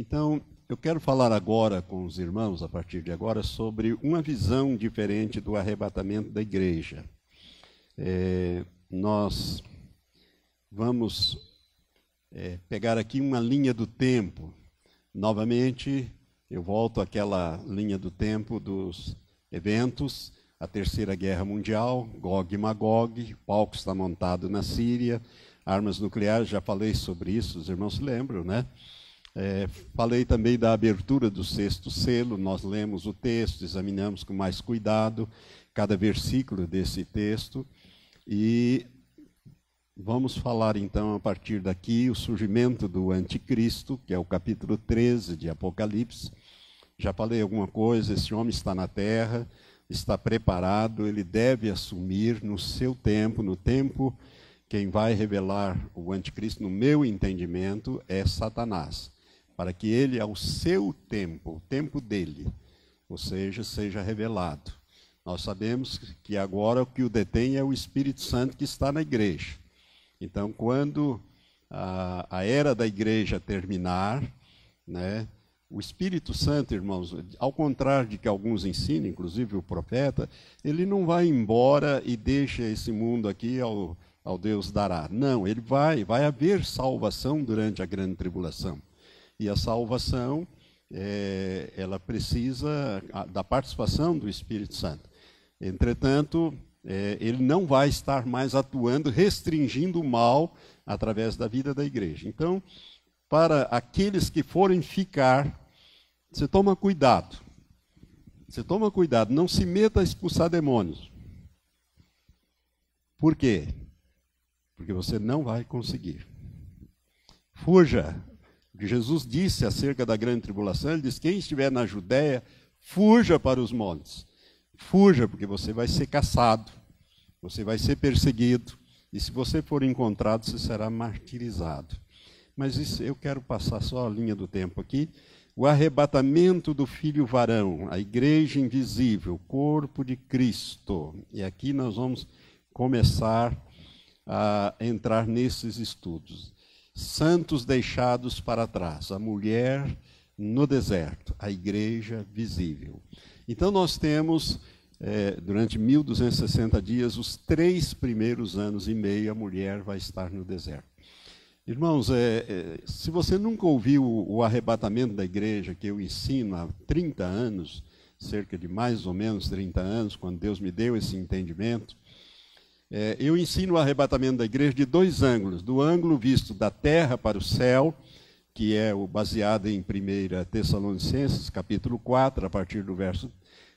Então, eu quero falar agora com os irmãos, a partir de agora, sobre uma visão diferente do arrebatamento da igreja. É, nós vamos é, pegar aqui uma linha do tempo. Novamente, eu volto àquela linha do tempo dos eventos, a Terceira Guerra Mundial, Gog e Magog, o palco está montado na Síria, armas nucleares, já falei sobre isso, os irmãos se lembram, né? É, falei também da abertura do sexto selo, nós lemos o texto, examinamos com mais cuidado cada versículo desse texto. E vamos falar então a partir daqui o surgimento do anticristo, que é o capítulo 13 de Apocalipse. Já falei alguma coisa, esse homem está na terra, está preparado, ele deve assumir no seu tempo, no tempo quem vai revelar o anticristo, no meu entendimento, é Satanás para que ele, ao seu tempo, o tempo dele, ou seja, seja revelado. Nós sabemos que agora o que o detém é o Espírito Santo que está na igreja. Então, quando a, a era da igreja terminar, né, o Espírito Santo, irmãos, ao contrário de que alguns ensinam, inclusive o profeta, ele não vai embora e deixa esse mundo aqui ao, ao Deus dará. Não, ele vai, vai haver salvação durante a grande tribulação. E a salvação, é, ela precisa da participação do Espírito Santo. Entretanto, é, ele não vai estar mais atuando, restringindo o mal através da vida da igreja. Então, para aqueles que forem ficar, você toma cuidado. Você toma cuidado, não se meta a expulsar demônios. Por quê? Porque você não vai conseguir. Fuja que Jesus disse acerca da grande tribulação, ele disse: quem estiver na Judéia, fuja para os montes. Fuja, porque você vai ser caçado, você vai ser perseguido, e se você for encontrado, você será martirizado. Mas isso, eu quero passar só a linha do tempo aqui. O arrebatamento do filho varão, a igreja invisível, o corpo de Cristo. E aqui nós vamos começar a entrar nesses estudos santos deixados para trás, a mulher no deserto, a igreja visível. Então nós temos, é, durante 1260 dias, os três primeiros anos e meio, a mulher vai estar no deserto. Irmãos, é, é, se você nunca ouviu o, arrebatamento da igreja, que eu ensino há 30 anos, cerca de mais ou menos 30 anos, quando Deus me deu esse entendimento, é, eu ensino o arrebatamento da igreja de dois ângulos: do ângulo visto da terra para o céu, que é o baseado em 1 Tessalonicenses, capítulo 4, a partir do verso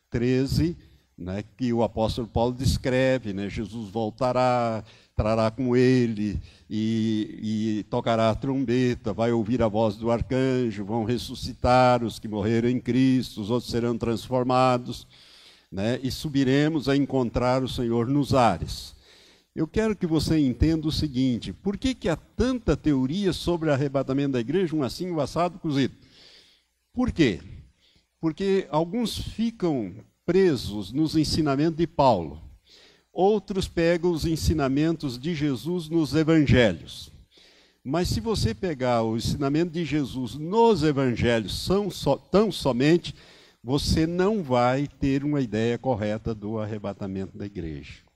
13, né, que o apóstolo Paulo descreve: né, Jesus voltará, trará com ele e, e, tocará a trombeta, vai ouvir a voz do arcanjo, vão ressuscitar os que morreram em Cristo, os outros serão transformados, né, e subiremos a encontrar o Senhor nos ares. Eu quero que você entenda o seguinte: por que, que há tanta teoria sobre o arrebatamento da igreja, um assim, um assado, cozido? Por quê? Porque alguns ficam presos nos ensinamentos de Paulo, outros pegam os ensinamentos de Jesus nos evangelhos. Mas se você pegar o ensinamento de Jesus nos evangelhos são so, tão somente, você não vai ter uma ideia correta do arrebatamento da igreja.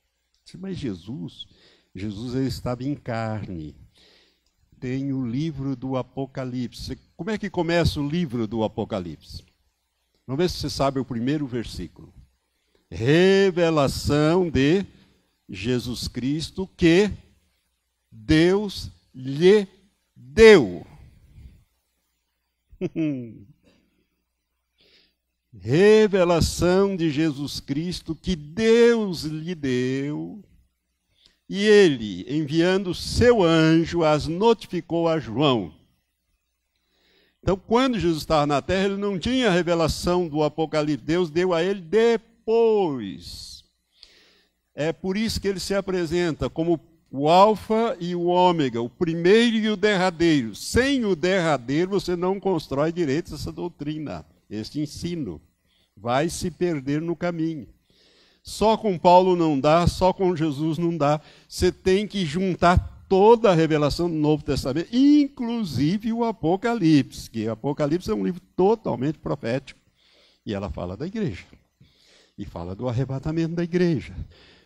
Mas Jesus, Jesus ele estava em carne. Tem o livro do Apocalipse. Como é que começa o livro do Apocalipse? Vamos ver se você sabe o primeiro versículo. Revelação de Jesus Cristo que Deus lhe deu. revelação de Jesus Cristo que Deus lhe deu, e ele, enviando seu anjo, as notificou a João. Então, quando Jesus estava na terra, ele não tinha a revelação do Apocalipse, Deus deu a ele depois. É por isso que ele se apresenta como o Alfa e o Ômega, o primeiro e o derradeiro. Sem o derradeiro, você não constrói direito essa doutrina, este ensino vai se perder no caminho. Só com Paulo não dá, só com Jesus não dá. Você tem que juntar toda a revelação do Novo Testamento, inclusive o Apocalipse, que o Apocalipse é um livro totalmente profético. E ela fala da igreja. E fala do arrebatamento da igreja.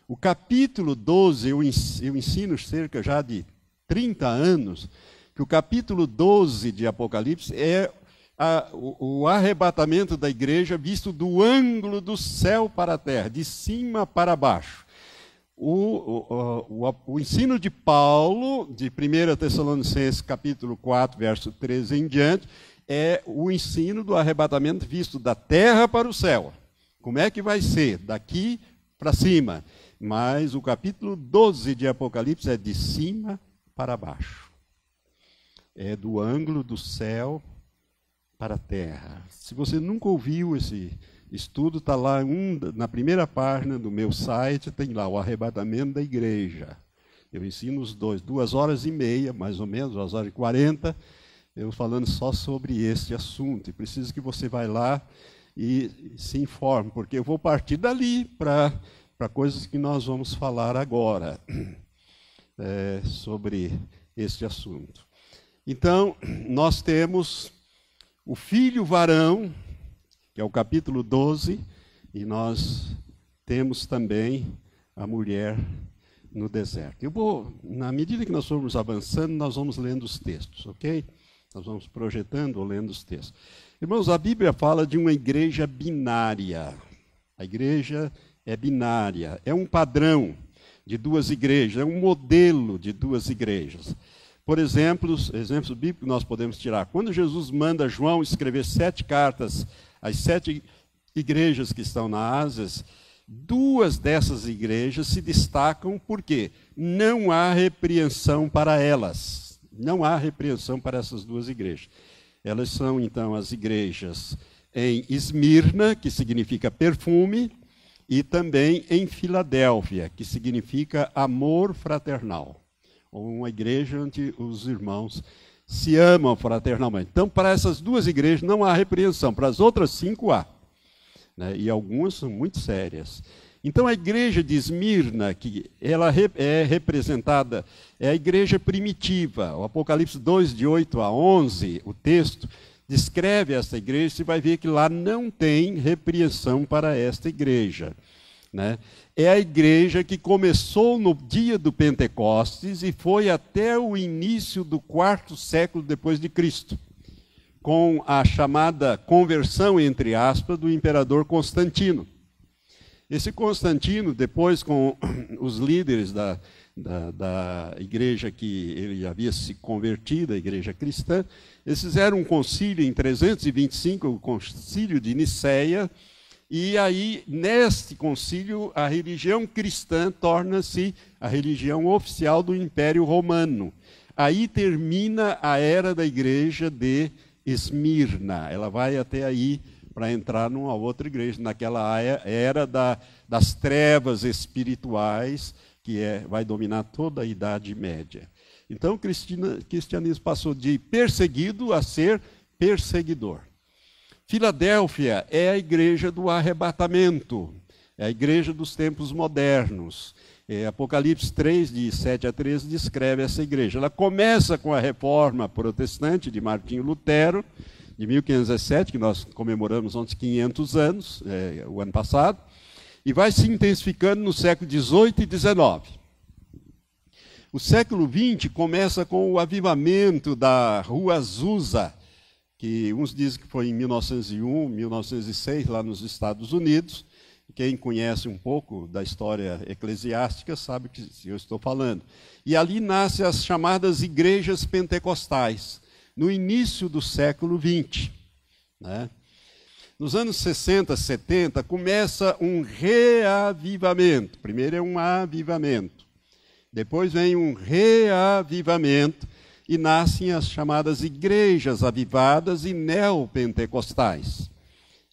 O capítulo 12, eu ensino cerca já de 30 anos, que o capítulo 12 de Apocalipse é a, o, o, arrebatamento da igreja visto do ângulo do céu para a terra, de cima para baixo. O, o, o ensino de Paulo, de 1 Tessalonicenses capítulo 4, verso 13 em diante, é o ensino do arrebatamento visto da terra para o céu. Como é que vai ser? Daqui para cima. Mas o capítulo 12 de Apocalipse é de cima para baixo. É do ângulo do céu para a terra. Se você nunca ouviu esse estudo, está lá um, na primeira página do meu site, tem lá o arrebatamento da igreja. Eu ensino os dois, duas horas e meia, mais ou menos, duas horas e quarenta, eu falando só sobre este assunto. E preciso que você vá lá e se informe, porque eu vou partir dali para coisas que nós vamos falar agora é, sobre este assunto. Então, nós temos o filho varão, que é o capítulo 12, e nós temos também a mulher no deserto. Eu vou, na medida que nós formos avançando, nós vamos lendo os textos, ok? Nós vamos projetando ou lendo os textos. Irmãos, a Bíblia fala de uma igreja binária. A igreja é binária, é um padrão de duas igrejas, é um modelo de duas igrejas. Por exemplo, exemplos bíblicos nós podemos tirar. Quando Jesus manda João escrever sete cartas às sete igrejas que estão na Ásia, duas dessas igrejas se destacam porque não há repreensão para elas. Não há repreensão para essas duas igrejas. Elas são, então, as igrejas em Esmirna, que significa perfume, e também em Filadélfia, que significa amor fraternal uma igreja onde os irmãos se amam fraternalmente. Então, para essas duas igrejas não há repreensão, para as outras cinco há. Né? E algumas são muito sérias. Então, a igreja de Esmirna, que ela é representada, é a igreja primitiva. O Apocalipse 2, de 8 a 11, o texto, descreve esta igreja, você vai ver que lá não tem repreensão para esta igreja. Né? É a igreja que começou no dia do Pentecostes e foi até o início do quarto século depois de Cristo, com a chamada conversão, entre aspas, do imperador Constantino. Esse Constantino, depois com os líderes da, da, da, igreja que ele havia se convertido, a igreja cristã, eles fizeram um concílio em 325, o concílio de Nicéia, e aí, neste concílio, a religião cristã torna-se a religião oficial do Império Romano. Aí termina a era da igreja de Esmirna. Ela vai até aí para entrar numa outra igreja, naquela era da, das trevas espirituais, que é, vai dominar toda a Idade Média. Então, o cristianismo passou de perseguido a ser perseguidor. Filadélfia é a igreja do arrebatamento, é a igreja dos tempos modernos. É, Apocalipse 3, de 7 a 13, descreve essa igreja. Ela começa com a reforma protestante de Martinho Lutero, de 1517, que nós comemoramos ontem 500 anos, é, o ano passado, e vai se intensificando no século 18 e 19. O século 20 começa com o avivamento da Rua Azusa, que uns dizem que foi em 1901, 1906, lá nos Estados Unidos. Quem conhece um pouco da história eclesiástica sabe que eu estou falando. E ali nascem as chamadas igrejas pentecostais, no início do século XX. Né? Nos anos 60, 70, começa um reavivamento. Primeiro é um avivamento. Depois vem um reavivamento e nascem as chamadas igrejas avivadas e neopentecostais.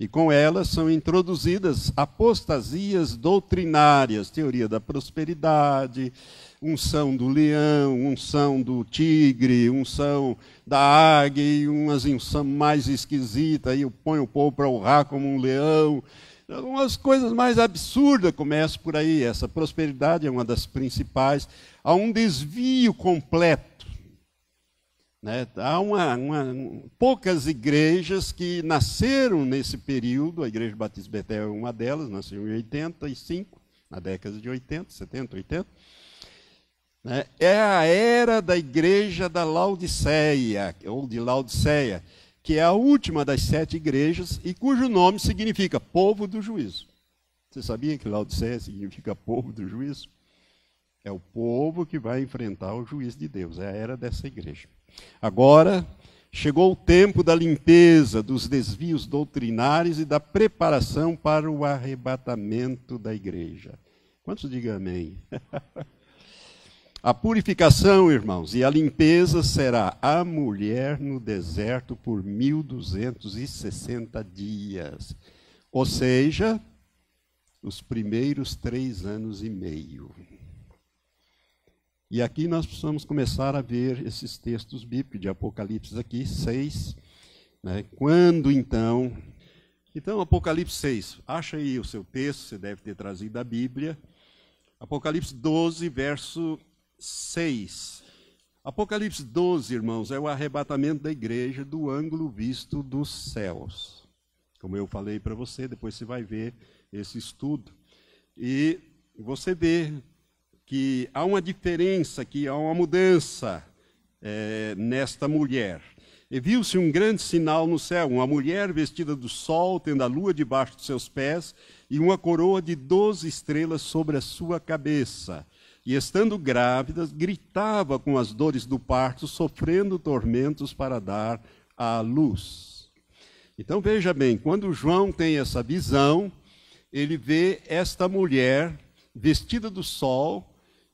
E com elas são introduzidas apostasias doutrinárias, teoria da prosperidade, unção do leão, unção do tigre, unção da águia, e umas unção mais esquisita, aí põe o povo para honrar como um leão, Então, as coisas mais absurdas começam por aí. Essa prosperidade é uma das principais. Há um desvio completo. Né? Há uma, uma, poucas igrejas que nasceram nesse período. A Igreja Batista Betel é uma delas, nasceu em 85, na década de 80, 70, 80. Né? É a era da igreja da Laodiceia, ou de Laodiceia, que é a última das sete igrejas e cujo nome significa povo do juízo. Você sabia que Laodiceia significa povo do juízo? É o povo que vai enfrentar o juízo de Deus. É a era dessa igreja. Agora, chegou o tempo da limpeza, dos desvios doutrinários e da preparação para o arrebatamento da igreja. Quantos digam amém? A purificação, irmãos, e a limpeza será a mulher no deserto por 1260 dias. Ou seja, os primeiros três anos e meio. E aqui nós precisamos começar a ver esses textos bíblicos de Apocalipse aqui, 6. Né? Quando então. Então, Apocalipse 6. Acha aí o seu texto, você deve ter trazido a Bíblia. Apocalipse 12, verso 6. Apocalipse 12, irmãos, é o arrebatamento da igreja do ângulo visto dos céus. Como eu falei para você, depois você vai ver esse estudo. E você vê que há uma diferença, que há uma mudança é, nesta mulher. E viu-se um grande sinal no céu, uma mulher vestida do sol, tendo a lua debaixo de seus pés, e uma coroa de doze estrelas sobre a sua cabeça e estando grávida, gritava com as dores do parto, sofrendo tormentos para dar à luz. Então veja bem, quando João tem essa visão, ele vê esta mulher vestida do sol,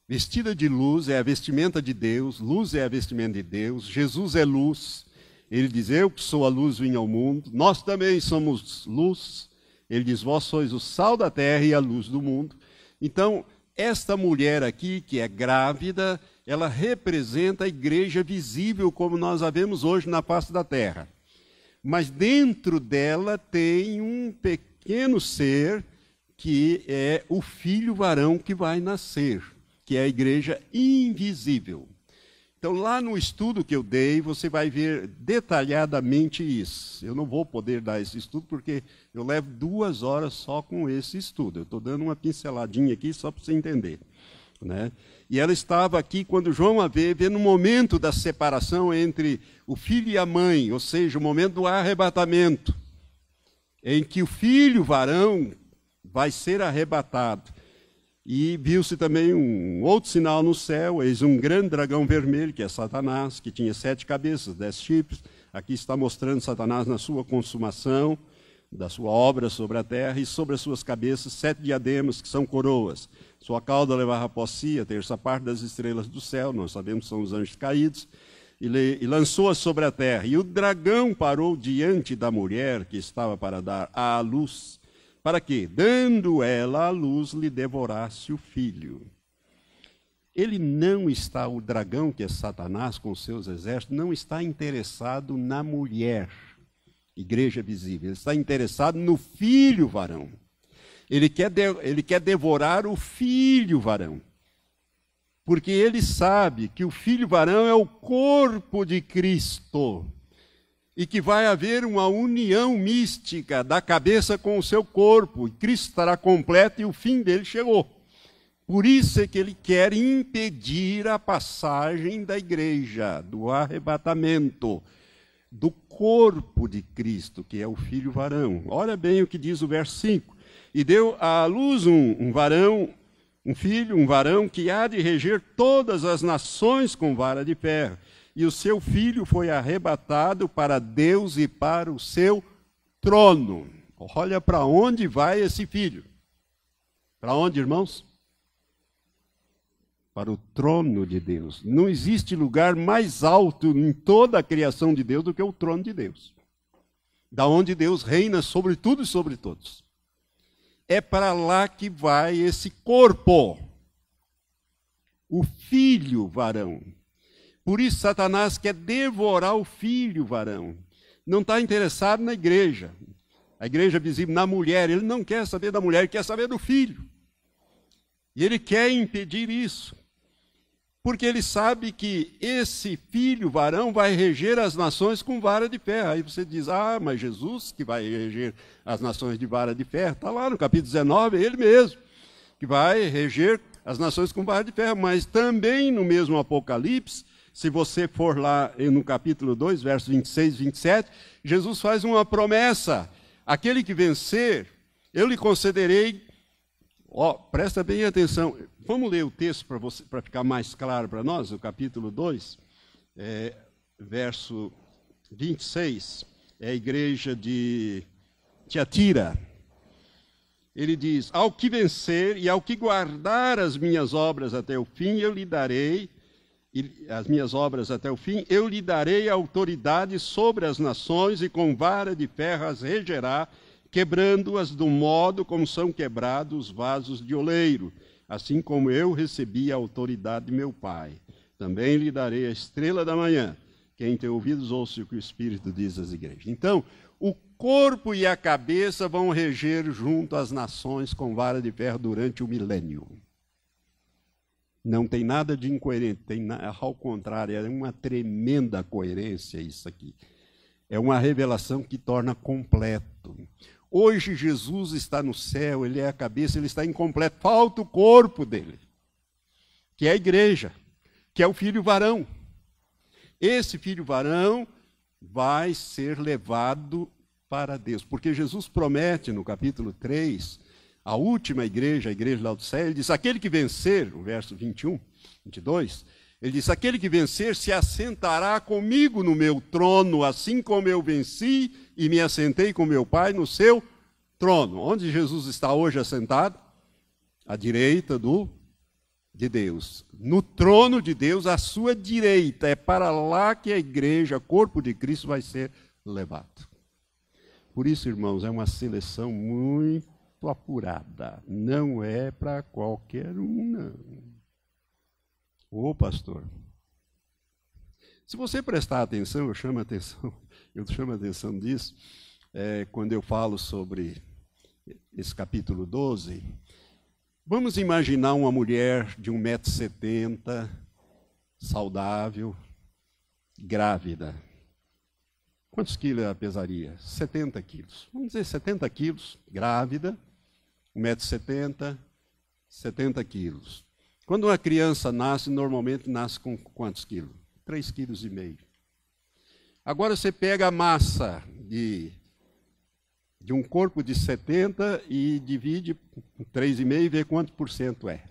vestida de luz, é a vestimenta de Deus, luz é a vestimenta de Deus, Jesus é luz. Ele diz: Eu que sou a luz vim ao mundo, nós também somos luz. Ele diz: Vós sois o sal da terra e a luz do mundo. Então, esta mulher aqui, que é grávida, ela representa a igreja visível como nós a vemos hoje na face da terra. Mas dentro dela tem um pequeno ser que é o filho varão que vai nascer, que é a igreja invisível. Então, lá no estudo que eu dei, você vai ver detalhadamente isso. Eu não vou poder dar esse estudo porque eu levo duas horas só com esse estudo. Eu estou dando uma pinceladinha aqui só para você entender. Né? E ela estava aqui quando João a vê, vê no momento da separação entre o filho e a mãe, ou seja, o momento do arrebatamento, em que o filho varão vai ser arrebatado. E viu-se também um outro sinal no céu, eis um grande dragão vermelho, que é Satanás, que tinha sete cabeças, dez chifres. Aqui está mostrando Satanás na sua consumação, da sua obra sobre a terra, e sobre as suas cabeças sete diademas, que são coroas. Sua cauda levava a si a terça parte das estrelas do céu, nós sabemos que são os anjos caídos, e, e lançou-as sobre a terra. E o dragão parou diante da mulher que estava para dar à luz para que, dando ela a luz, lhe devorasse o filho. Ele não está, o dragão, que é Satanás com seus exércitos, não está interessado na mulher, igreja visível, ele está interessado no filho varão. Ele quer, de, ele quer devorar o filho varão. Porque ele sabe que o filho varão é o corpo de Cristo e que vai haver uma união mística da cabeça com o seu corpo, e Cristo estará completo e o fim dele chegou. Por isso é que ele quer impedir a passagem da igreja, do arrebatamento, do corpo de Cristo, que é o filho varão. Olha bem o que diz o verso 5. E deu à luz um, um varão, um filho, um varão, que há de reger todas as nações com vara de ferro e o seu filho foi arrebatado para Deus e para o seu trono. Olha para onde vai esse filho. Para onde, irmãos? Para o trono de Deus. Não existe lugar mais alto em toda a criação de Deus do que o trono de Deus. Da onde Deus reina sobre tudo e sobre todos. É para lá que vai esse corpo. O filho varão por isso, Satanás quer devorar o filho varão. Não está interessado na igreja. A igreja visível na mulher, ele não quer saber da mulher, ele quer saber do filho. E ele quer impedir isso. Porque ele sabe que esse filho varão vai reger as nações com vara de ferro. Aí você diz, ah, mas Jesus que vai reger as nações de vara de ferro. Está lá no capítulo 19, é ele mesmo, que vai reger as nações com vara de ferro. Mas também no mesmo Apocalipse, se você for lá no capítulo 2, versos 26 e 27, Jesus faz uma promessa Aquele que vencer, eu lhe concederei. Ó, presta bem atenção. Vamos ler o texto para você para ficar mais claro para nós, o capítulo 2, é, verso 26. É a igreja de Tiatira. Ele diz: Ao que vencer e ao que guardar as minhas obras até o fim, eu lhe darei as minhas obras até o fim, eu lhe darei autoridade sobre as nações e com vara de ferro as regerá, quebrando-as do modo como são quebrados os vasos de oleiro, assim como eu recebi a autoridade de meu Pai. Também lhe darei a estrela da manhã. Quem tem ouvidos, ouça o que o Espírito diz às igrejas. Então, o corpo e a cabeça vão reger junto às nações com vara de ferro durante o milênio. Não tem nada de incoerente, tem, ao contrário, é uma tremenda coerência isso aqui. É uma revelação que torna completo. Hoje Jesus está no céu, ele é a cabeça, ele está incompleto, falta o corpo dele, que é a igreja, que é o filho varão. Esse filho varão vai ser levado para Deus, porque Jesus promete no capítulo 3 a última igreja, a igreja de Laodiceia, ele diz: aquele que vencer, o verso 21, 22, ele diz: aquele que vencer se assentará comigo no meu trono, assim como eu venci e me assentei com meu Pai no seu trono. Onde Jesus está hoje assentado? À direita do de Deus. No trono de Deus, à sua direita. É para lá que a igreja, corpo de Cristo, vai ser levado. Por isso, irmãos, é uma seleção muito muito apurada. Não é para qualquer um, não. Ô, pastor. Se você prestar atenção, eu chamo a atenção, eu chamo a atenção disso, é, quando eu falo sobre esse capítulo 12. Vamos imaginar uma mulher de 1,70m, saudável, grávida. Quantos quilos ela pesaria? 70 quilos. Vamos dizer 70 quilos, grávida, 1,70m, 70 quilos. Quando uma criança nasce, normalmente nasce com quantos quilos? 3,5 quilos. Agora você pega a massa de, de um corpo de 70 e divide 3,5 e vê quanto por cento é.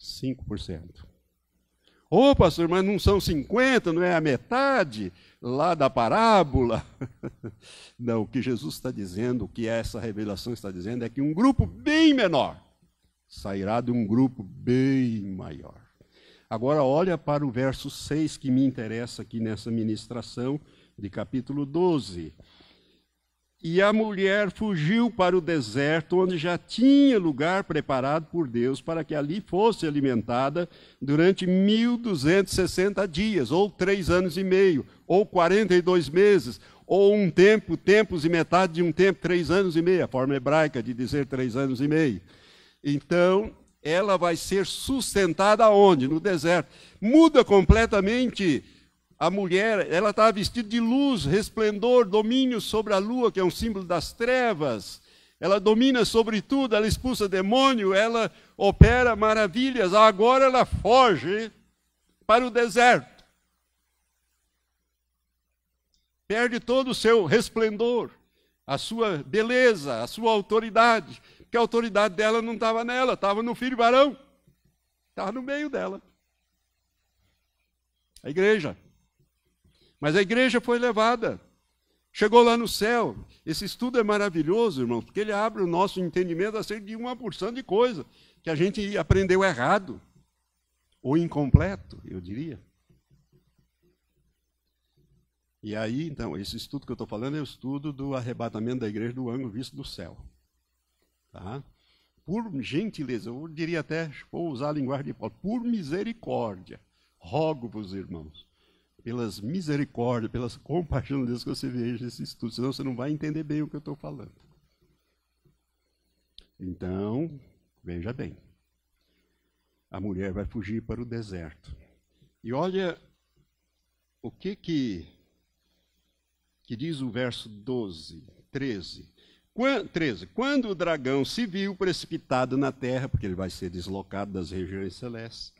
5%. Ô, oh, pastor, mas não são 50, não é a metade? lá da parábola. Não, o que Jesus está dizendo, o que essa revelação está dizendo, é que um grupo bem menor sairá de um grupo bem maior. Agora, olha para o verso 6 que me interessa aqui nessa ministração de capítulo 12. E a mulher fugiu para o deserto, onde já tinha lugar preparado por Deus para que ali fosse alimentada durante 1260 dias, ou três anos e meio, ou 42 meses, ou um tempo, tempos e metade de um tempo, três anos e meio, a forma hebraica de dizer três anos e meio. Então, ela vai ser sustentada onde? No deserto. Muda completamente a mulher, ela estava vestida de luz, resplendor, domínio sobre a lua, que é um símbolo das trevas. Ela domina sobre tudo, ela expulsa demônio, ela opera maravilhas. Agora ela foge para o deserto. Perde todo o seu resplendor, a sua beleza, a sua autoridade, porque a autoridade dela não estava nela, estava no filho varão, estava no meio dela. A igreja. Mas a igreja foi levada. Chegou lá no céu. Esse estudo é maravilhoso, irmãos, porque ele abre o nosso entendimento acerca de uma porção de coisa que a gente aprendeu errado, ou incompleto, eu diria. E aí, então, esse estudo que eu estou falando é o estudo do arrebatamento da igreja do ângulo visto do céu. Tá? Por gentileza, eu diria até, vou usar a linguagem de Paulo, por misericórdia, rogo-vos, irmãos, pelas misericórdias, pelas compaixão de Deus que você veja esse estudo, senão você não vai entender bem o que eu estou falando. Então, veja bem. A mulher vai fugir para o deserto. E olha o que que, que diz o verso 12, 13. Quando, 13. Quando o dragão se viu precipitado na terra, porque ele vai ser deslocado das regiões celestes,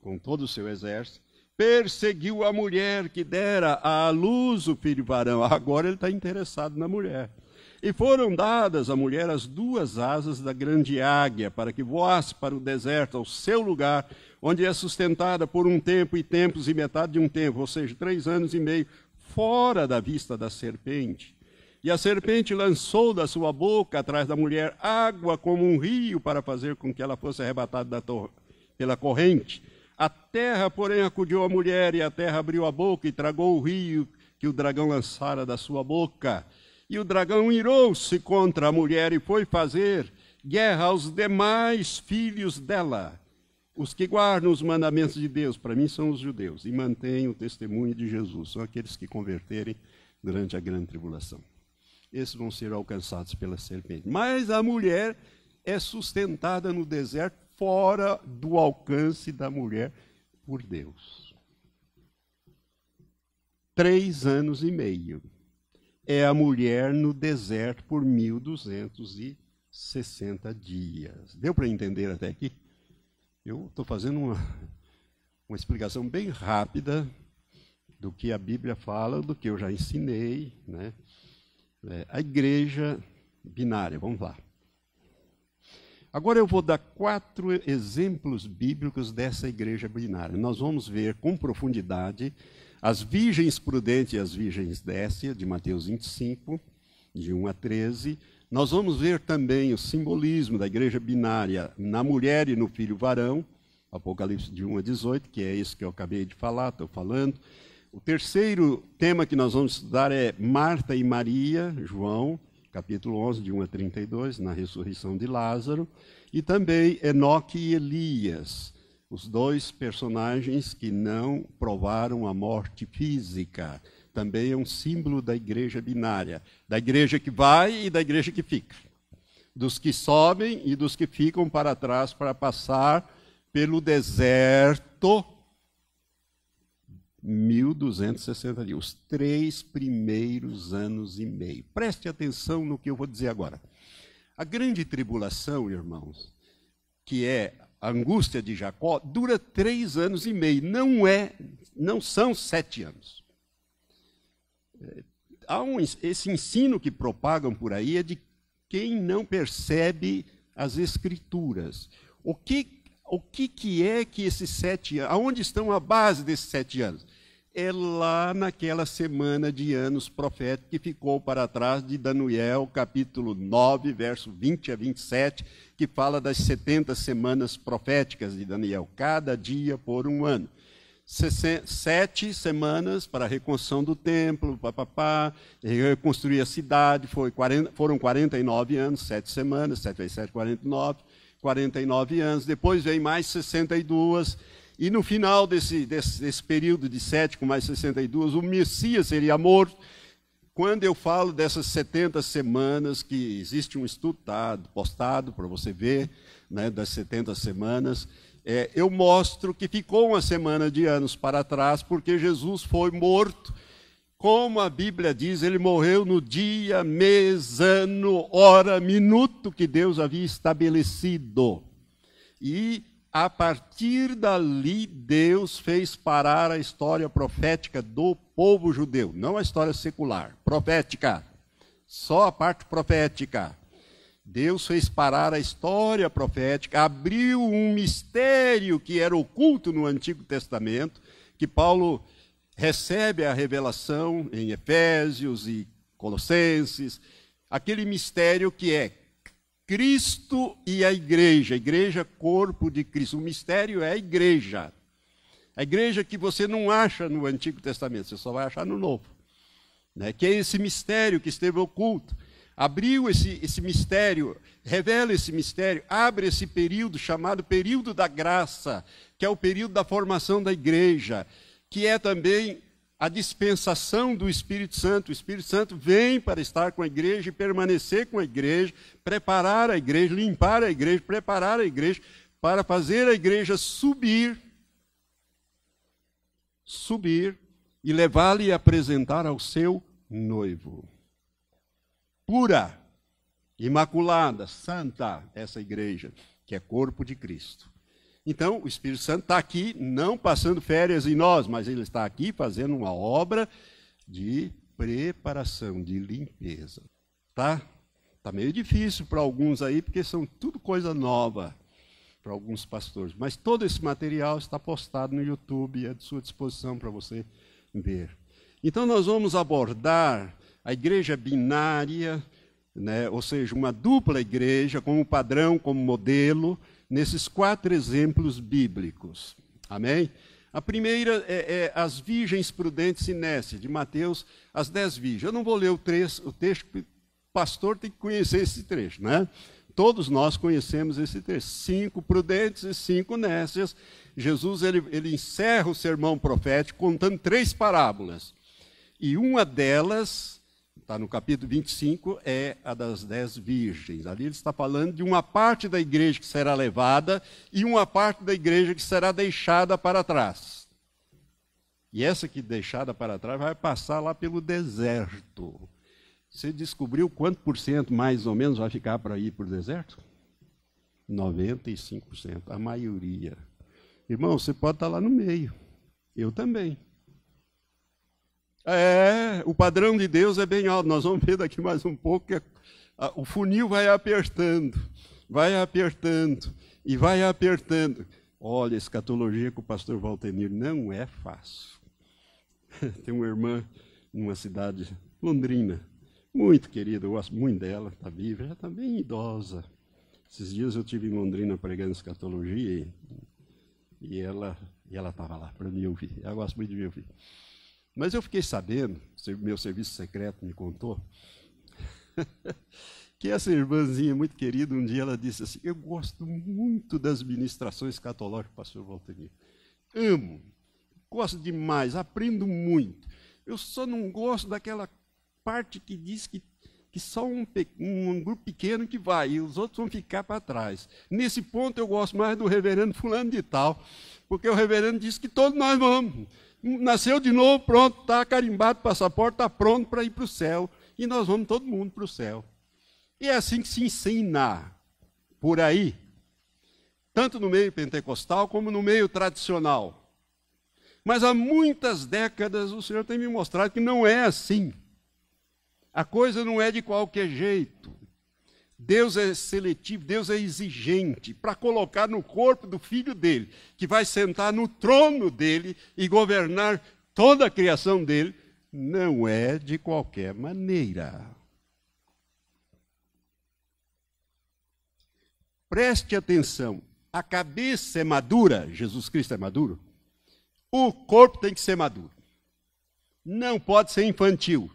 com todo o seu exército, perseguiu a mulher que dera à luz o filho varão. Agora ele está interessado na mulher. E foram dadas à mulher as duas asas da grande águia, para que voasse para o deserto, ao seu lugar, onde é sustentada por um tempo e tempos e metade de um tempo, ou seja, três anos e meio, fora da vista da serpente. E a serpente lançou da sua boca atrás da mulher água como um rio para fazer com que ela fosse arrebatada pela corrente. A terra, porém, acudiu a mulher, e a terra abriu a boca e tragou o rio que o dragão lançara da sua boca. E o dragão irou-se contra a mulher e foi fazer guerra aos demais filhos dela, os que guardam os mandamentos de Deus, para mim são os judeus, e mantêm o testemunho de Jesus, são aqueles que converterem durante a grande tribulação. Esses vão ser alcançados pela serpente. Mas a mulher é sustentada no deserto fora do alcance da mulher por Deus. Três anos e meio. É a mulher no deserto por 1260 dias. Deu para entender até aqui? Eu estou fazendo uma, uma explicação bem rápida do que a Bíblia fala, do que eu já ensinei. Né? É, a igreja binária, vamos lá. Agora eu vou dar quatro exemplos bíblicos dessa igreja binária. Nós vamos ver com profundidade as virgens prudentes e as virgens décia, de Mateus 25, de 1 a 13. Nós vamos ver também o simbolismo da igreja binária na mulher e no filho varão, Apocalipse de 1 a 18, que é isso que eu acabei de falar, estou falando. O terceiro tema que nós vamos estudar é Marta e Maria, João, capítulo 11, de 1 a 32, na ressurreição de Lázaro, e também Enoque e Elias, os dois personagens que não provaram a morte física. Também é um símbolo da igreja binária, da igreja que vai e da igreja que fica. Dos que sobem e dos que ficam para trás para passar pelo deserto 1260 dias, os três primeiros anos e meio. Preste atenção no que eu vou dizer agora. A grande tribulação, irmãos, que é a angústia de Jacó, dura três anos e meio, não é, não são sete anos. É, há um, esse ensino que propagam por aí é de quem não percebe as escrituras. O que o que, que é que esses sete anos, aonde estão a base desses sete anos? É lá naquela semana de anos proféticos que ficou para trás de Daniel, capítulo 9, verso 20 a 27, que fala das 70 semanas proféticas de Daniel, cada dia por um ano. Sete semanas para a reconstrução do templo, papapá, reconstruir a cidade, foi 40, foram 49 anos, sete semanas, sete vezes sete, 49, 49 anos. Depois vem mais 62 e no final desse, desse, desse, período de 7 com mais 62, o Messias seria morto. Quando eu falo dessas 70 semanas, que existe um estudo postado para você ver, né, das 70 semanas, é, eu mostro que ficou uma semana de anos para trás, porque Jesus foi morto. Como a Bíblia diz, ele morreu no dia, mês, ano, hora, minuto que Deus havia estabelecido. E a partir dali, Deus fez parar a história profética do povo judeu, não a história secular, profética. Só a parte profética. Deus fez parar a história profética, abriu um mistério que era oculto no Antigo Testamento, que Paulo recebe a revelação em Efésios e Colossenses, aquele mistério que é Cristo e a igreja, igreja corpo de Cristo. O mistério é a igreja. A igreja que você não acha no Antigo Testamento, você só vai achar no Novo. Né? Que é esse mistério que esteve oculto. Abriu esse, esse mistério, revela esse mistério, abre esse período chamado período da graça, que é o período da formação da igreja, que é também a dispensação do Espírito Santo. O Espírito Santo vem para estar com a igreja e permanecer com a igreja, preparar a igreja, limpar a igreja, preparar a igreja para fazer a igreja subir, subir e levá-la e apresentar ao seu noivo. Pura, imaculada, santa, essa igreja, que é corpo de Cristo. Então, o Espírito Santo está aqui, não passando férias em nós, mas ele está aqui fazendo uma obra de preparação, de limpeza. Tá? Está meio difícil para alguns aí, porque são tudo coisa nova para alguns pastores. Mas todo esse material está postado no YouTube é de sua disposição para você ver. Então, nós vamos abordar a igreja binária, né, ou seja, uma dupla igreja, como padrão, como modelo, nesses quatro exemplos bíblicos. Amém? A primeira é, é as virgens prudentes e nécias, de Mateus, as dez virgens. Eu não vou ler o, trecho, o texto, o pastor tem que conhecer esse trecho, né? Todos nós conhecemos esse trecho. Cinco prudentes e cinco nécias. Jesus ele, ele encerra o sermão profético contando três parábolas. E uma delas está no capítulo 25, é a das dez virgens. Ali ele está falando de uma parte da igreja que será levada e uma parte da igreja que será deixada para trás. E essa que deixada para trás vai passar lá pelo deserto. Você descobriu quanto por cento mais ou menos vai ficar para ir para o deserto? 95%, a maioria. Irmão, você pode estar lá no meio. Eu também. É, o padrão de Deus é bem alto. Nós vamos ver daqui mais um pouco que o funil vai apertando, vai apertando e vai apertando. Olha, escatologia com o pastor Valtenir não é fácil. Tem uma irmã numa cidade, Londrina, muito querida, eu gosto muito dela, está viva, já está bem idosa. Esses dias eu tive em Londrina pregando escatologia e, e ela e ela estava lá para me ouvir. Eu gosto muito de me ouvir. Mas eu fiquei sabendo, meu serviço secreto me contou, que essa irmãzinha muito querida, um dia ela disse assim: Eu gosto muito das ministrações escatológicas do pastor Valtemir. Amo, gosto demais, aprendo muito. Eu só não gosto daquela parte que diz que, que só um, um grupo pequeno que vai e os outros vão ficar para trás. Nesse ponto eu gosto mais do reverendo fulano de tal, porque o reverendo diz que todos nós vamos nasceu de novo, pronto, está carimbado o passaporte, está pronto para ir para o céu. E nós vamos todo mundo para o céu. E é assim que se ensina por aí, tanto no meio pentecostal como no meio tradicional. Mas há muitas décadas o Senhor tem me mostrado que não é assim. A coisa não é de qualquer jeito. Deus é seletivo, Deus é exigente para colocar no corpo do filho dele, que vai sentar no trono dele e governar toda a criação dele, não é de qualquer maneira. Preste atenção, a cabeça é madura, Jesus Cristo é maduro, o corpo tem que ser maduro. Não pode ser infantil.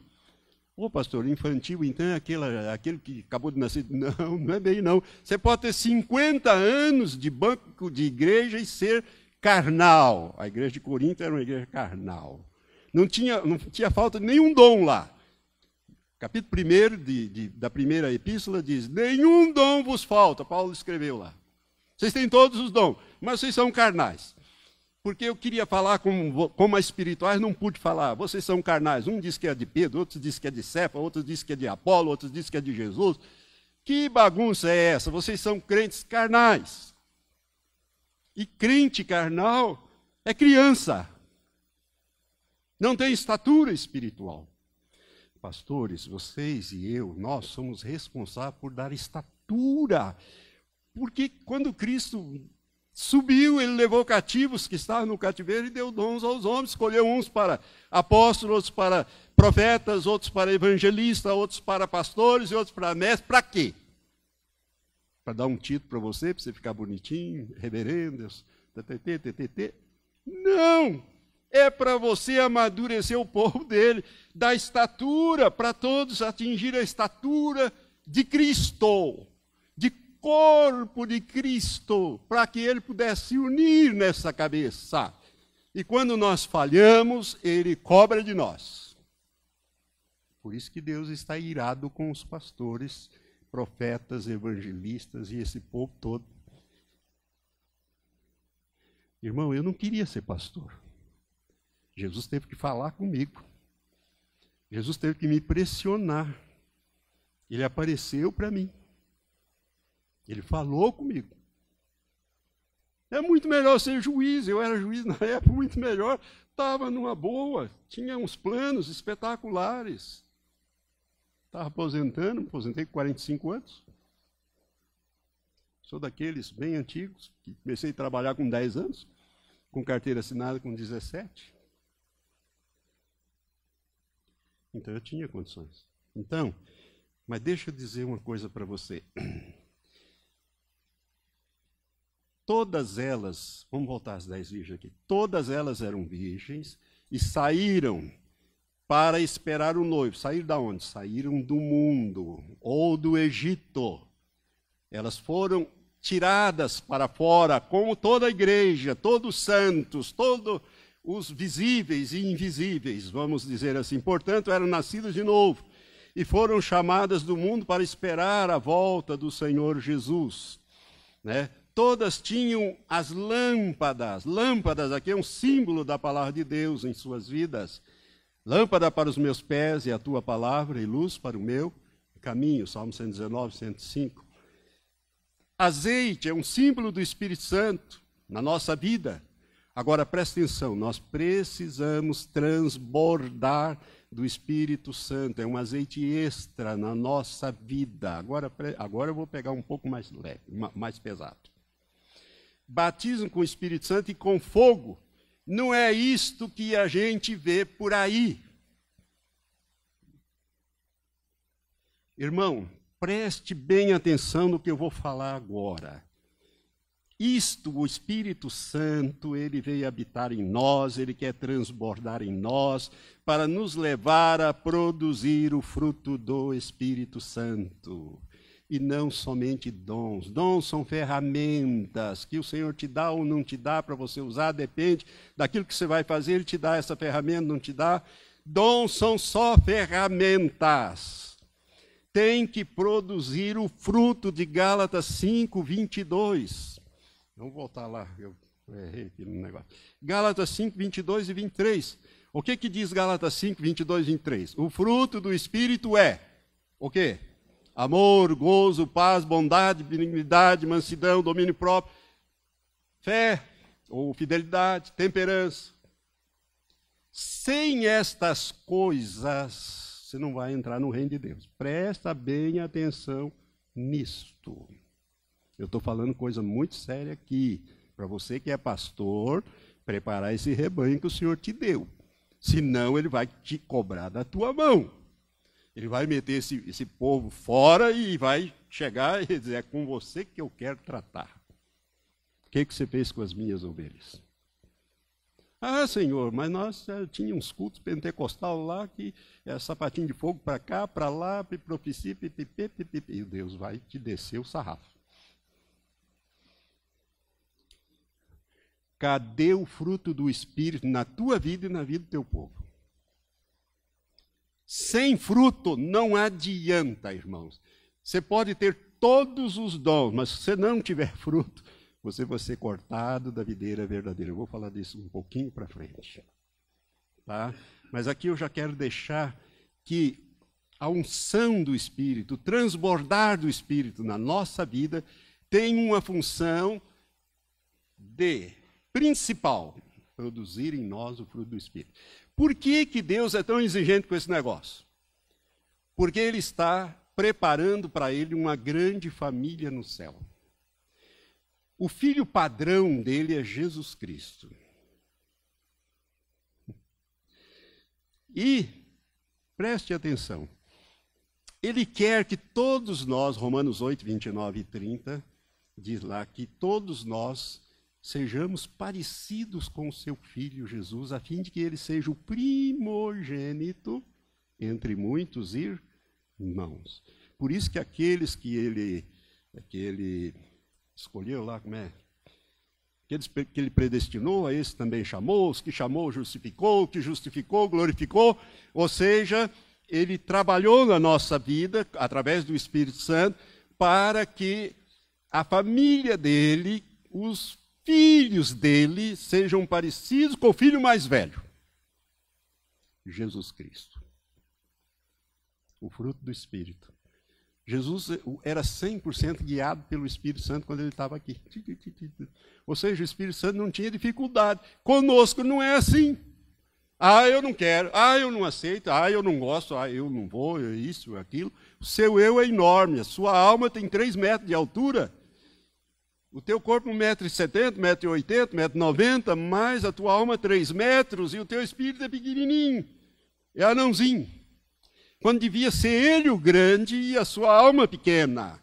Ô pastor, infantil então é aquele, aquele que acabou de nascer. Não, não é bem não. Você pode ter 50 anos de banco de igreja e ser carnal. A igreja de Corinto era uma igreja carnal. Não tinha, não tinha falta de nenhum dom lá. Capítulo 1 de, de, da primeira epístola diz: Nenhum dom vos falta. Paulo escreveu lá. Vocês têm todos os dons, mas vocês são carnais porque eu queria falar como, como espirituais, não pude falar. Vocês são carnais. Um diz que é de Pedro, outro diz que é de Cefa, outro diz que é de Apolo, outro diz que é de Jesus. Que bagunça é essa? Vocês são crentes carnais. E crente carnal é criança. Não tem estatura espiritual. Pastores, vocês e eu, nós somos responsáveis por dar estatura. Porque quando Cristo subiu, ele levou cativos que estavam no cativeiro e deu dons aos homens, escolheu uns para apóstolos, outros para profetas, outros para evangelistas, outros para pastores e outros para mestres. Para quê? Para dar um título para você, para você ficar bonitinho, reverendos, ttt, ttt. Não! É para você amadurecer o povo dele, dar estatura para todos atingir a estatura de Cristo corpo de Cristo, para que ele pudesse se unir nessa cabeça. E quando nós falhamos, ele cobra de nós. Por isso que Deus está irado com os pastores, profetas, evangelistas e esse povo todo. Irmão, eu não queria ser pastor. Jesus teve que falar comigo. Jesus teve que me pressionar. Ele apareceu para mim. Ele falou comigo. É muito melhor ser juiz. Eu era juiz na época, muito melhor. Estava numa boa, tinha uns planos espetaculares. Estava aposentando, aposentei com 45 anos. Sou daqueles bem antigos, que comecei a trabalhar com 10 anos, com carteira assinada com 17. Então eu tinha condições. Então, mas deixa eu dizer uma coisa para você. Todas elas, vamos voltar às dez virgens aqui, todas elas eram virgens e saíram para esperar o noivo. Saíram da onde? Saíram do mundo ou do Egito. Elas foram tiradas para fora, como toda a igreja, todos os santos, todos os visíveis e invisíveis, vamos dizer assim. Portanto, eram nascidas de novo e foram chamadas do mundo para esperar a volta do Senhor Jesus. Né? Todas tinham as lâmpadas. Lâmpadas aqui é um símbolo da palavra de Deus em suas vidas. Lâmpada para os meus pés e a tua palavra, e luz para o meu caminho. Salmo 119, 105. Azeite é um símbolo do Espírito Santo na nossa vida. Agora presta atenção, nós precisamos transbordar do Espírito Santo, é um azeite extra na nossa vida. Agora, agora eu vou pegar um pouco mais leve, mais pesado batismo com o Espírito Santo e com fogo. Não é isto que a gente vê por aí. Irmão, preste bem atenção no que eu vou falar agora. Isto, o Espírito Santo, ele veio habitar em nós, ele quer transbordar em nós, para nos levar a produzir o fruto do Espírito Santo e não somente dons. Dons são ferramentas que o Senhor te dá ou não te dá para você usar, depende daquilo que você vai fazer, Ele te dá essa ferramenta, não te dá. Dons são só ferramentas. Tem que produzir o fruto de Gálatas 5, 22. Vamos voltar lá, eu errei aqui no negócio. Gálatas 5, 22 e 23. O que, que diz Gálatas 5, 22 e 23? O fruto do Espírito é o quê? Amor, gozo, paz, bondade, benignidade, mansidão, domínio próprio, fé ou fidelidade, temperança. Sem estas coisas, você não vai entrar no reino de Deus. Presta bem atenção nisto. Eu estou falando coisa muito séria aqui. Para você que é pastor, preparar esse rebanho que o Senhor te deu. Senão, ele vai te cobrar da tua mão. Ele vai meter esse, esse povo fora e vai chegar e dizer: é com você que eu quero tratar. O que, que você fez com as minhas ovelhas? Ah, Senhor, mas nós é, tínhamos uns cultos pentecostal lá que é sapatinho de fogo para cá, para lá, profecia, pipipi, pipipi. E Deus vai te descer o sarrafo. Cadê o fruto do Espírito na tua vida e na vida do teu povo? Sem fruto não adianta, irmãos. Você pode ter todos os dons, mas se você não tiver fruto, você vai ser cortado da videira verdadeira. Eu vou falar disso um pouquinho para frente. Tá? Mas aqui eu já quero deixar que a unção do Espírito, o transbordar do Espírito na nossa vida, tem uma função de principal produzir em nós o fruto do Espírito. Por que, que Deus é tão exigente com esse negócio? Porque Ele está preparando para ele uma grande família no céu. O filho padrão dele é Jesus Cristo. E, preste atenção, ele quer que todos nós, Romanos 8, 29 e 30, diz lá que todos nós sejamos parecidos com o seu filho Jesus, a fim de que ele seja o primogênito entre muitos irmãos. Por isso que aqueles que ele, que ele escolheu lá, como é? Aqueles que ele predestinou, a esse também chamou, os que chamou, justificou, o que justificou, glorificou. Ou seja, ele trabalhou na nossa vida, através do Espírito Santo, para que a família dele, os filhos dele, sejam parecidos com o filho mais velho, Jesus Cristo. O fruto do Espírito. Jesus era 100% guiado pelo Espírito Santo quando ele estava aqui. Ou seja, o Espírito Santo não tinha dificuldade. Conosco não é assim. Ah, eu não quero. Ah, eu não aceito. Ah, eu não gosto. Ah, eu não vou. Isso, aquilo. O seu eu é enorme. A sua alma tem 3 metros de altura. O teu corpo 1,70m, 1,80m, 1,90m, mais a tua alma 3 metros e o teu espírito é pequenininho. É anãozinho quando devia ser ele o grande e a sua alma pequena.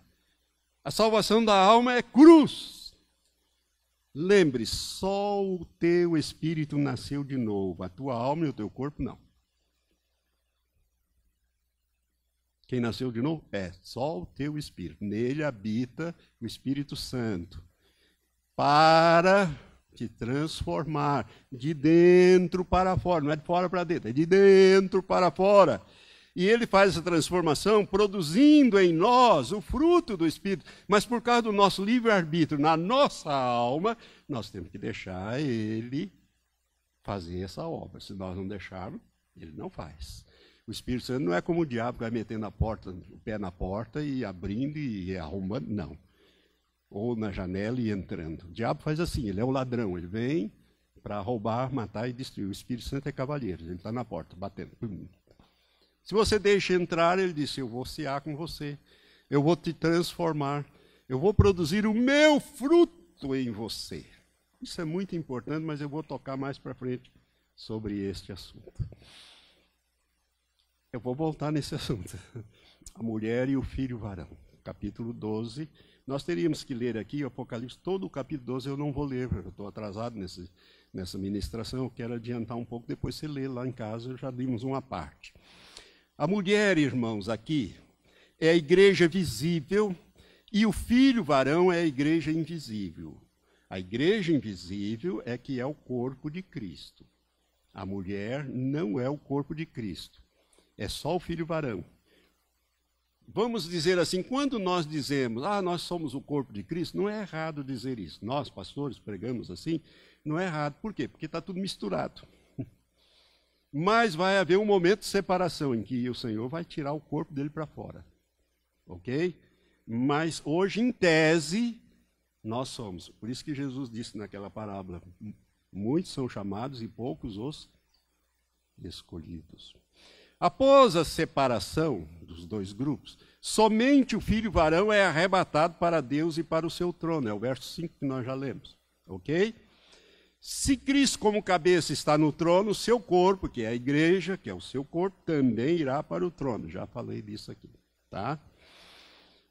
A salvação da alma é cruz. Lembre, só o teu espírito nasceu de novo, a tua alma e o teu corpo não. Quem nasceu de novo? É só o teu espírito. Nele habita o Espírito Santo. Para te transformar de dentro para fora. Não é de fora para dentro, é de dentro para fora. E ele faz essa transformação produzindo em nós o fruto do Espírito. Mas por causa do nosso livre-arbítrio na nossa alma, nós temos que deixar ele fazer essa obra. Se nós não deixarmos, ele não faz. O Espírito Santo não é como o diabo que vai metendo a porta, o pé na porta e abrindo e arrumando, não. Ou na janela e entrando. O diabo faz assim, ele é o ladrão, ele vem para roubar, matar e destruir. O Espírito Santo é cavalheiro, ele está na porta, batendo. Se você deixa entrar, ele disse: Eu vou cear com você, eu vou te transformar, eu vou produzir o meu fruto em você. Isso é muito importante, mas eu vou tocar mais para frente sobre este assunto. Eu vou voltar nesse assunto. A mulher e o filho varão, capítulo 12. Nós teríamos que ler aqui o Apocalipse, todo o capítulo 12 eu não vou ler, eu estou atrasado nesse, nessa ministração, eu quero adiantar um pouco, depois você lê lá em casa, já dimos uma parte. A mulher, irmãos, aqui é a igreja visível e o filho varão é a igreja invisível. A igreja invisível é que é o corpo de Cristo. A mulher não é o corpo de Cristo. É só o filho varão. Vamos dizer assim, quando nós dizemos, ah, nós somos o corpo de Cristo, não é errado dizer isso. Nós, pastores, pregamos assim, não é errado. Por quê? Porque está tudo misturado. Mas vai haver um momento de separação em que o Senhor vai tirar o corpo dele para fora. Ok? Mas hoje, em tese, nós somos. Por isso que Jesus disse naquela parábola: muitos são chamados e poucos os escolhidos. Após a separação dos dois grupos, somente o filho varão é arrebatado para Deus e para o seu trono. É o verso 5 que nós já lemos. Ok? Se Cristo, como cabeça, está no trono, seu corpo, que é a igreja, que é o seu corpo, também irá para o trono. Já falei disso aqui. Tá?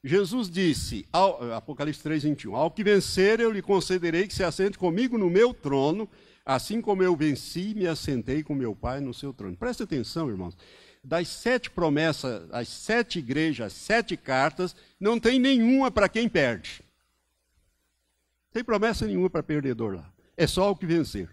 Jesus disse, ao, Apocalipse 3, 21, Ao que vencer, eu lhe concederei que se assente comigo no meu trono, assim como eu venci me assentei com meu Pai no seu trono. Presta atenção, irmãos. Das sete promessas, as sete igrejas, as sete cartas, não tem nenhuma para quem perde. Não tem promessa nenhuma para perdedor lá. É só ao que vencer.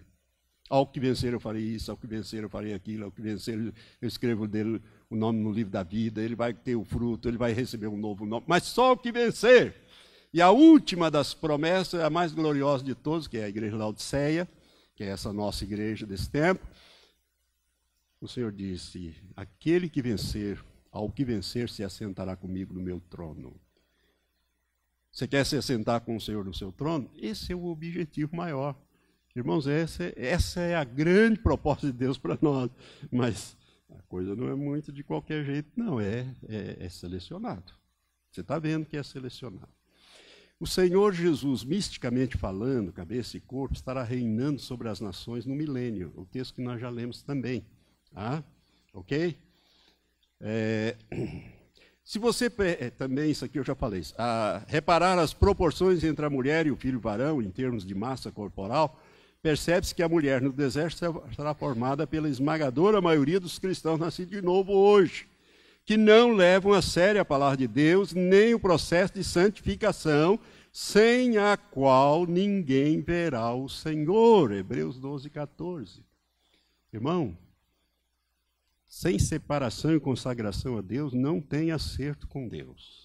Ao que vencer eu farei isso, ao que vencer eu farei aquilo, ao que vencer eu escrevo dele o nome no livro da vida, ele vai ter o fruto, ele vai receber um novo nome, mas só ao que vencer. E a última das promessas, a mais gloriosa de todos, que é a igreja da Odisseia, que é essa nossa igreja desse tempo. O Senhor disse: Aquele que vencer, ao que vencer, se assentará comigo no meu trono. Você quer se assentar com o Senhor no seu trono? Esse é o objetivo maior. Irmãos, essa é, essa é a grande proposta de Deus para nós. Mas a coisa não é muito de qualquer jeito, não. É, é, é selecionado. Você está vendo que é selecionado. O Senhor Jesus, misticamente falando, cabeça e corpo, estará reinando sobre as nações no milênio. O texto que nós já lemos também. Ah, ok? É... Se você é, também, isso aqui eu já falei, a, reparar as proporções entre a mulher e o filho varão, em termos de massa corporal, percebe-se que a mulher no deserto será formada pela esmagadora maioria dos cristãos nascidos de novo hoje, que não levam a sério a palavra de Deus, nem o processo de santificação, sem a qual ninguém verá o Senhor. Hebreus 12, 14. Irmão, sem separação e consagração a Deus, não tem acerto com Deus.